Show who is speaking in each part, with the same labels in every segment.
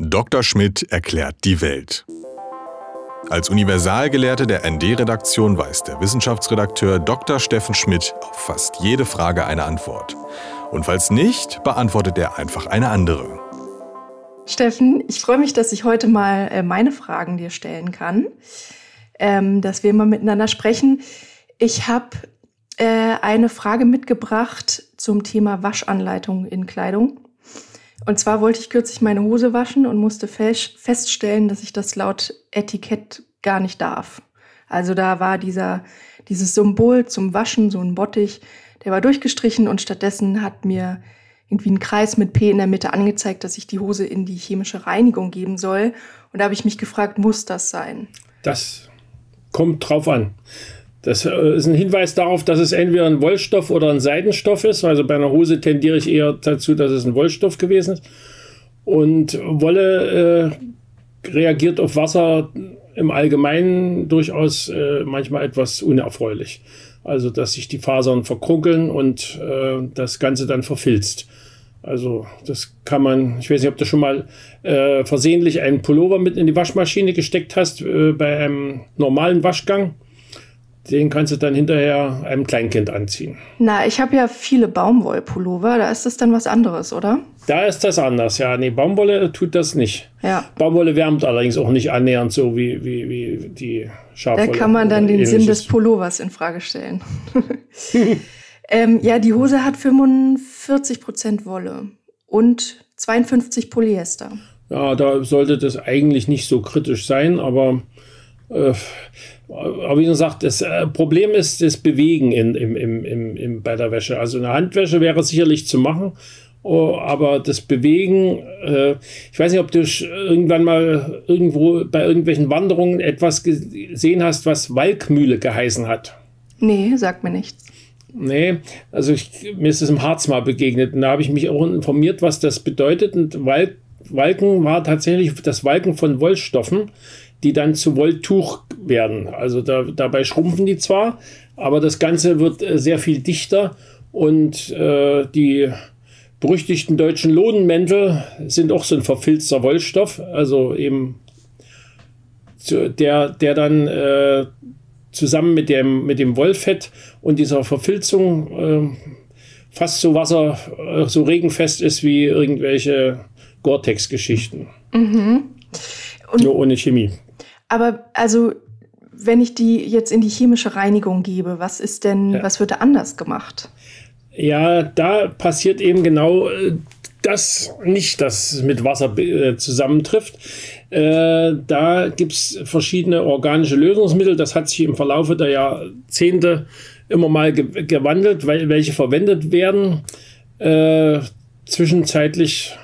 Speaker 1: Dr. Schmidt erklärt die Welt. Als Universalgelehrte der ND-Redaktion weiß der Wissenschaftsredakteur Dr. Steffen Schmidt auf fast jede Frage eine Antwort. Und falls nicht, beantwortet er einfach eine andere.
Speaker 2: Steffen, ich freue mich, dass ich heute mal äh, meine Fragen dir stellen kann, ähm, dass wir mal miteinander sprechen. Ich habe äh, eine Frage mitgebracht zum Thema Waschanleitung in Kleidung. Und zwar wollte ich kürzlich meine Hose waschen und musste feststellen, dass ich das laut Etikett gar nicht darf. Also da war dieser, dieses Symbol zum Waschen, so ein Bottich, der war durchgestrichen und stattdessen hat mir irgendwie ein Kreis mit P in der Mitte angezeigt, dass ich die Hose in die chemische Reinigung geben soll. Und da habe ich mich gefragt, muss das sein?
Speaker 3: Das kommt drauf an. Das äh, ist ein Hinweis darauf, dass es entweder ein Wollstoff oder ein Seidenstoff ist. Also bei einer Hose tendiere ich eher dazu, dass es ein Wollstoff gewesen ist. Und Wolle äh, reagiert auf Wasser im Allgemeinen durchaus äh, manchmal etwas unerfreulich. Also dass sich die Fasern verkrunkeln und äh, das Ganze dann verfilzt. Also das kann man, ich weiß nicht, ob du schon mal äh, versehentlich einen Pullover mit in die Waschmaschine gesteckt hast äh, bei einem normalen Waschgang den kannst du dann hinterher einem Kleinkind anziehen.
Speaker 2: Na, ich habe ja viele Baumwollpullover, da ist das dann was anderes, oder?
Speaker 3: Da ist das anders, ja. Nee, Baumwolle tut das nicht.
Speaker 2: Ja.
Speaker 3: Baumwolle wärmt allerdings auch nicht annähernd so wie, wie, wie die Schafwolle.
Speaker 2: Da kann man dann den Sinn des Pullovers in Frage stellen. ähm, ja, die Hose hat 45% Wolle und 52 Polyester.
Speaker 3: Ja, da sollte das eigentlich nicht so kritisch sein, aber äh, aber wie gesagt, das äh, Problem ist das Bewegen in, im, im, im, im, bei der Wäsche. Also eine Handwäsche wäre sicherlich zu machen, oh, aber das Bewegen, äh, ich weiß nicht, ob du irgendwann mal irgendwo bei irgendwelchen Wanderungen etwas gesehen hast, was Walkmühle geheißen hat.
Speaker 2: Nee, sagt mir nichts.
Speaker 3: Nee, also ich, mir ist es im Harz mal begegnet und da habe ich mich auch informiert, was das bedeutet. Und Walk, Walken war tatsächlich das Walken von Wollstoffen die dann zu Wolltuch werden. Also da, dabei schrumpfen die zwar, aber das Ganze wird äh, sehr viel dichter und äh, die berüchtigten deutschen Lodenmäntel sind auch so ein verfilzter Wollstoff, also eben der, der dann äh, zusammen mit dem, mit dem Wollfett und dieser Verfilzung äh, fast so Wasser, so regenfest ist wie irgendwelche Gore-Tex-Geschichten. Mhm. Nur ohne Chemie.
Speaker 2: Aber also, wenn ich die jetzt in die chemische Reinigung gebe, was ist denn, ja. was wird da anders gemacht?
Speaker 3: Ja, da passiert eben genau äh, das nicht, das mit Wasser äh, zusammentrifft. Äh, da gibt es verschiedene organische Lösungsmittel. Das hat sich im Verlaufe der Jahrzehnte immer mal ge gewandelt, weil, welche verwendet werden. Äh, zwischenzeitlich,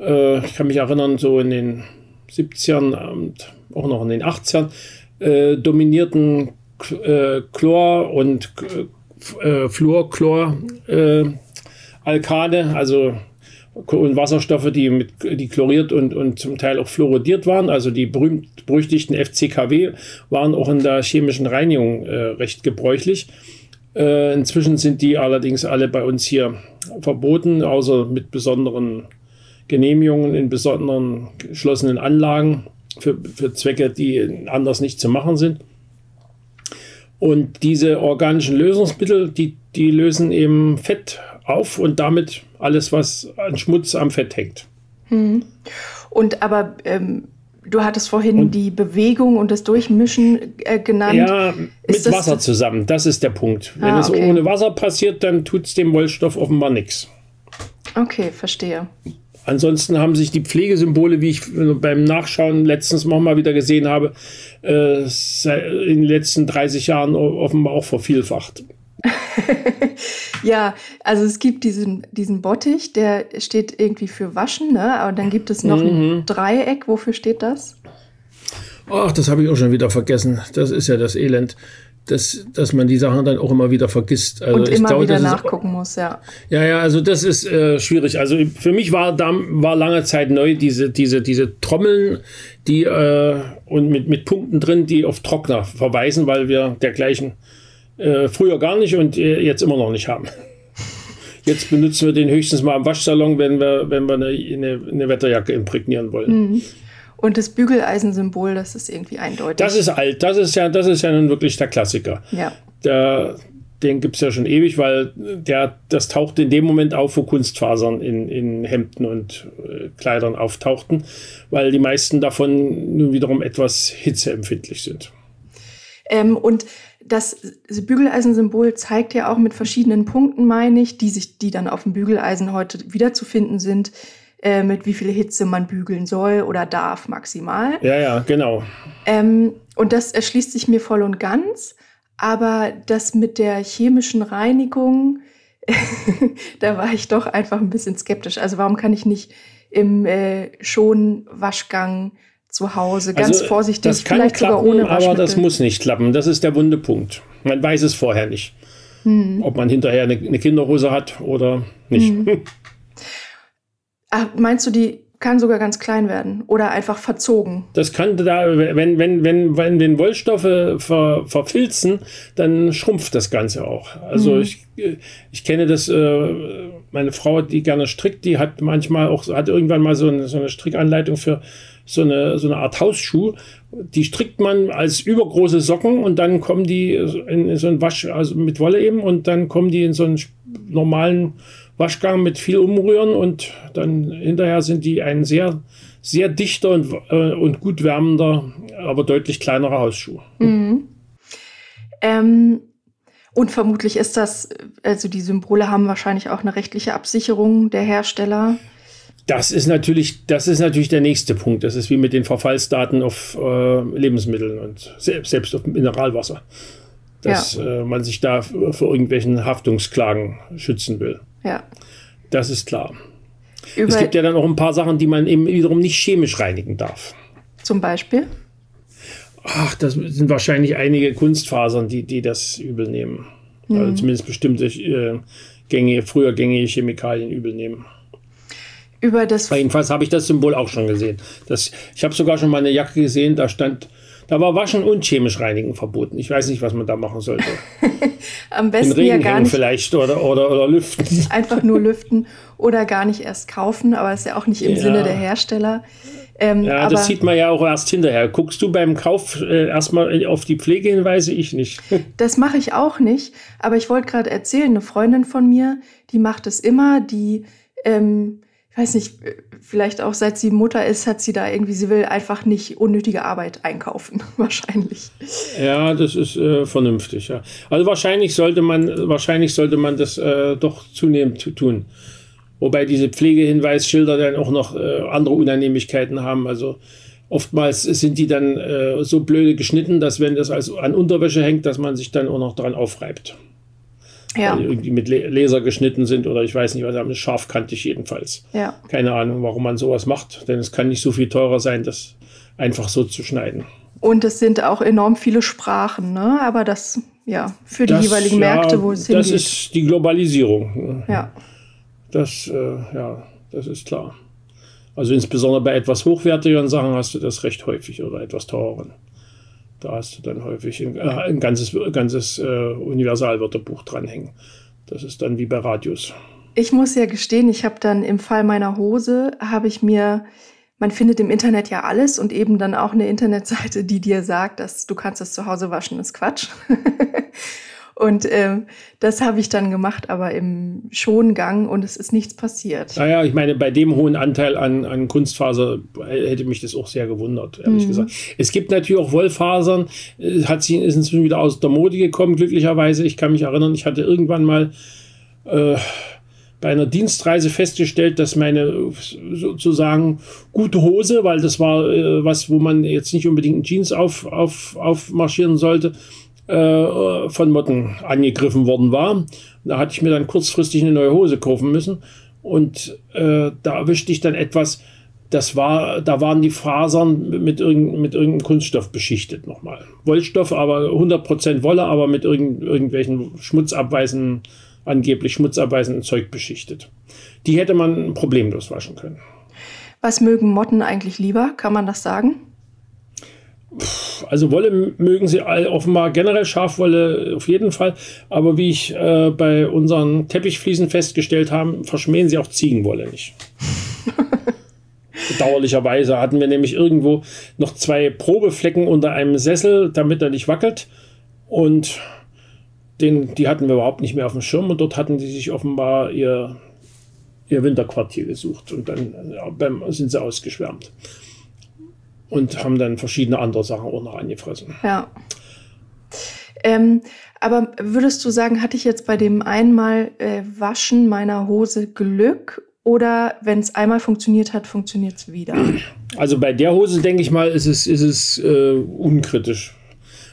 Speaker 3: ich kann mich erinnern, so in den 70ern und auch noch in den 80ern, äh, dominierten äh, Chlor und äh, äh, Alkane, also und Wasserstoffe, die, mit, die chloriert und, und zum Teil auch fluoridiert waren. Also die berühmt berüchtigten FCKW waren auch in der chemischen Reinigung äh, recht gebräuchlich. Äh, inzwischen sind die allerdings alle bei uns hier verboten, außer mit besonderen Genehmigungen in besonderen geschlossenen Anlagen für, für Zwecke, die anders nicht zu machen sind. Und diese organischen Lösungsmittel, die, die lösen eben Fett auf und damit alles, was an Schmutz am Fett hängt.
Speaker 2: Hm. Und aber ähm, du hattest vorhin und, die Bewegung und das Durchmischen äh, genannt.
Speaker 3: Ja, mit Wasser zusammen, das ist der Punkt. Wenn ah, okay. es ohne Wasser passiert, dann tut es dem Wollstoff offenbar nichts.
Speaker 2: Okay, verstehe.
Speaker 3: Ansonsten haben sich die Pflegesymbole, wie ich beim Nachschauen letztens noch mal wieder gesehen habe, äh, in den letzten 30 Jahren offenbar auch vervielfacht.
Speaker 2: ja, also es gibt diesen, diesen Bottich, der steht irgendwie für Waschen, ne? aber dann gibt es noch mhm. ein Dreieck. Wofür steht das?
Speaker 3: Ach, das habe ich auch schon wieder vergessen. Das ist ja das Elend dass, dass man die Sachen dann auch immer wieder vergisst.
Speaker 2: Also und immer glaube, wieder nachgucken ist, muss, ja.
Speaker 3: Ja, ja, also das ist äh, schwierig. Also für mich war da war lange Zeit neu diese, diese, diese Trommeln, die äh, und mit, mit Punkten drin, die auf Trockner verweisen, weil wir dergleichen äh, früher gar nicht und äh, jetzt immer noch nicht haben. Jetzt benutzen wir den höchstens mal im Waschsalon, wenn wir, wenn wir eine, eine, eine Wetterjacke imprägnieren wollen. Mhm.
Speaker 2: Und das Bügeleisensymbol, das ist irgendwie eindeutig.
Speaker 3: Das ist alt, das ist ja, das ist ja nun wirklich der Klassiker.
Speaker 2: Ja.
Speaker 3: Der, den gibt es ja schon ewig, weil der, das tauchte in dem Moment auf, wo Kunstfasern in, in Hemden und äh, Kleidern auftauchten, weil die meisten davon nun wiederum etwas hitzeempfindlich sind.
Speaker 2: Ähm, und das Bügeleisensymbol zeigt ja auch mit verschiedenen Punkten, meine ich, die sich, die dann auf dem Bügeleisen heute wiederzufinden sind, äh, mit wie viel Hitze man bügeln soll oder darf maximal.
Speaker 3: Ja, ja, genau.
Speaker 2: Ähm, und das erschließt sich mir voll und ganz. Aber das mit der chemischen Reinigung, da war ich doch einfach ein bisschen skeptisch. Also warum kann ich nicht im äh, Schonwaschgang zu Hause ganz also, vorsichtig,
Speaker 3: das kann vielleicht klappen, sogar ohne Aber das muss nicht klappen. Das ist der wunde Punkt. Man weiß es vorher nicht. Hm. Ob man hinterher eine, eine, Kinderhose hat oder nicht. Hm.
Speaker 2: Ach, meinst du, die kann sogar ganz klein werden oder einfach verzogen?
Speaker 3: Das kann da, wenn, wenn, wenn, wenn den Wollstoffe ver, verfilzen, dann schrumpft das Ganze auch. Also mhm. ich, ich kenne das, äh, meine Frau, die gerne strickt, die hat manchmal auch, hat irgendwann mal so eine, so eine Strickanleitung für so eine, so eine Art Hausschuh. Die strickt man als übergroße Socken und dann kommen die in, in so ein Wasch, also mit Wolle eben, und dann kommen die in so einen normalen Waschgang mit viel Umrühren und dann hinterher sind die ein sehr, sehr dichter und, äh, und gut wärmender, aber deutlich kleinerer Hausschuh.
Speaker 2: Mhm. Ähm, und vermutlich ist das, also die Symbole haben wahrscheinlich auch eine rechtliche Absicherung der Hersteller.
Speaker 3: Das ist natürlich, das ist natürlich der nächste Punkt. Das ist wie mit den Verfallsdaten auf äh, Lebensmitteln und selbst, selbst auf Mineralwasser. Dass ja. äh, man sich da vor irgendwelchen Haftungsklagen schützen will.
Speaker 2: Ja.
Speaker 3: Das ist klar. Über es gibt ja dann auch ein paar Sachen, die man eben wiederum nicht chemisch reinigen darf.
Speaker 2: Zum Beispiel?
Speaker 3: Ach, das sind wahrscheinlich einige Kunstfasern, die, die das übel nehmen. Mhm. Also zumindest bestimmte äh, gängige, früher gängige Chemikalien übel nehmen.
Speaker 2: Über das
Speaker 3: Jedenfalls habe ich das Symbol auch schon gesehen. Das, ich habe sogar schon mal eine Jacke gesehen, da stand da war Waschen und chemisch Reinigen verboten. Ich weiß nicht, was man da machen sollte.
Speaker 2: Am besten Den Regen ja gar nicht.
Speaker 3: vielleicht oder, oder, oder lüften.
Speaker 2: Einfach nur lüften oder gar nicht erst kaufen, aber ist ja auch nicht im ja. Sinne der Hersteller.
Speaker 3: Ähm, ja, das sieht man ja auch erst hinterher. Guckst du beim Kauf äh, erstmal auf die Pflegehinweise? Ich nicht.
Speaker 2: das mache ich auch nicht. Aber ich wollte gerade erzählen, eine Freundin von mir, die macht es immer, die ähm, weiß nicht, vielleicht auch seit sie Mutter ist, hat sie da irgendwie, sie will einfach nicht unnötige Arbeit einkaufen, wahrscheinlich.
Speaker 3: Ja, das ist äh, vernünftig, ja. Also wahrscheinlich sollte man, wahrscheinlich sollte man das äh, doch zunehmend tun. Wobei diese Pflegehinweisschilder dann auch noch äh, andere Unannehmlichkeiten haben. Also oftmals sind die dann äh, so blöde geschnitten, dass wenn das als an Unterwäsche hängt, dass man sich dann auch noch daran aufreibt ja. die irgendwie mit Laser geschnitten sind oder ich weiß nicht, was haben scharfkantig jedenfalls.
Speaker 2: Ja.
Speaker 3: Keine Ahnung, warum man sowas macht, denn es kann nicht so viel teurer sein, das einfach so zu schneiden.
Speaker 2: Und es sind auch enorm viele Sprachen, ne? Aber das, ja, für die
Speaker 3: das,
Speaker 2: jeweiligen Märkte,
Speaker 3: ja,
Speaker 2: wo es
Speaker 3: hingeht. Das ist die Globalisierung.
Speaker 2: Ja.
Speaker 3: Das, äh, ja, das ist klar. Also insbesondere bei etwas hochwertigeren Sachen hast du das recht häufig oder etwas teureren. Da hast du dann häufig ein, äh, ein ganzes, ganzes äh, Universalwörterbuch dranhängen. Das ist dann wie bei Radios.
Speaker 2: Ich muss ja gestehen, ich habe dann im Fall meiner Hose, habe ich mir, man findet im Internet ja alles und eben dann auch eine Internetseite, die dir sagt, dass du kannst es zu Hause waschen, ist Quatsch. Und ähm, das habe ich dann gemacht, aber im Schongang und es ist nichts passiert.
Speaker 3: Naja, ich meine, bei dem hohen Anteil an, an Kunstfaser hätte mich das auch sehr gewundert, ehrlich mhm. gesagt. Es gibt natürlich auch Wollfasern, äh, hat sie, ist inzwischen wieder aus der Mode gekommen, glücklicherweise. Ich kann mich erinnern, ich hatte irgendwann mal äh, bei einer Dienstreise festgestellt, dass meine sozusagen gute Hose, weil das war äh, was, wo man jetzt nicht unbedingt Jeans auf, auf, aufmarschieren sollte, äh, von Motten angegriffen worden war. Da hatte ich mir dann kurzfristig eine neue Hose kaufen müssen. Und äh, da erwischte ich dann etwas, das war, da waren die Fasern mit, irgend, mit irgendeinem Kunststoff beschichtet nochmal. Wollstoff, aber 100% Wolle, aber mit irgend, irgendwelchen schmutzabweisenden, angeblich schmutzabweisenden Zeug beschichtet. Die hätte man problemlos waschen können.
Speaker 2: Was mögen Motten eigentlich lieber? Kann man das sagen?
Speaker 3: Also Wolle mögen sie offenbar generell Schafwolle auf jeden Fall, aber wie ich äh, bei unseren Teppichfliesen festgestellt habe, verschmähen sie auch Ziegenwolle nicht. Bedauerlicherweise hatten wir nämlich irgendwo noch zwei Probeflecken unter einem Sessel, damit er nicht wackelt. Und den, die hatten wir überhaupt nicht mehr auf dem Schirm und dort hatten sie sich offenbar ihr, ihr Winterquartier gesucht und dann beim, sind sie ausgeschwärmt und haben dann verschiedene andere Sachen auch noch angefressen.
Speaker 2: Ja. Ähm, aber würdest du sagen, hatte ich jetzt bei dem einmal äh, Waschen meiner Hose Glück oder wenn es einmal funktioniert hat, funktioniert es wieder?
Speaker 3: Also bei der Hose denke ich mal, ist es, ist es äh, unkritisch.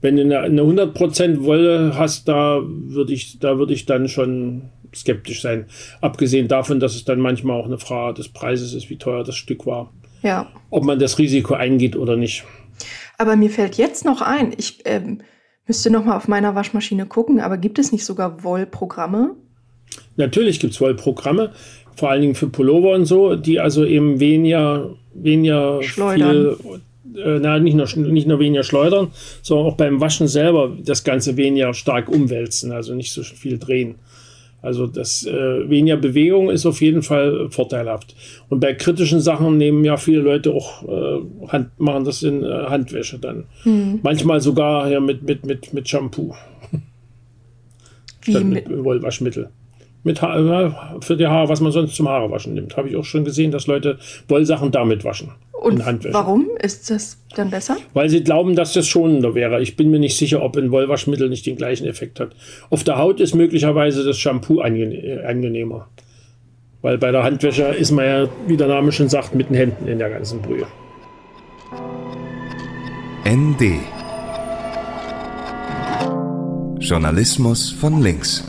Speaker 3: Wenn du eine, eine 100% Wolle hast, da würde ich, da würde ich dann schon skeptisch sein. Abgesehen davon, dass es dann manchmal auch eine Frage des Preises ist, wie teuer das Stück war.
Speaker 2: Ja.
Speaker 3: Ob man das Risiko eingeht oder nicht.
Speaker 2: Aber mir fällt jetzt noch ein, ich ähm, müsste noch mal auf meiner Waschmaschine gucken, aber gibt es nicht sogar Wollprogramme?
Speaker 3: Natürlich gibt es Wollprogramme, vor allen Dingen für Pullover und so, die also eben weniger, weniger
Speaker 2: Schleudern.
Speaker 3: viel äh, na, nicht, nur, nicht nur weniger schleudern, sondern auch beim Waschen selber das Ganze weniger stark umwälzen, also nicht so viel drehen. Also das äh, weniger Bewegung ist auf jeden Fall vorteilhaft. Und bei kritischen Sachen nehmen ja viele Leute auch äh, Hand, machen das in äh, Handwäsche dann. Hm. Manchmal sogar ja, mit, mit, mit, mit Shampoo. Statt mit, mit Wollwaschmittel mit ha für die Haare, was man sonst zum Haarewaschen nimmt. Habe ich auch schon gesehen, dass Leute Wollsachen damit waschen.
Speaker 2: Und warum ist das dann besser?
Speaker 3: Weil sie glauben, dass das schonender wäre. Ich bin mir nicht sicher, ob ein Wollwaschmittel nicht den gleichen Effekt hat. Auf der Haut ist möglicherweise das Shampoo angenehmer. Weil bei der Handwäsche ist man ja, wie der Name schon sagt, mit den Händen in der ganzen Brühe.
Speaker 4: ND Journalismus von links.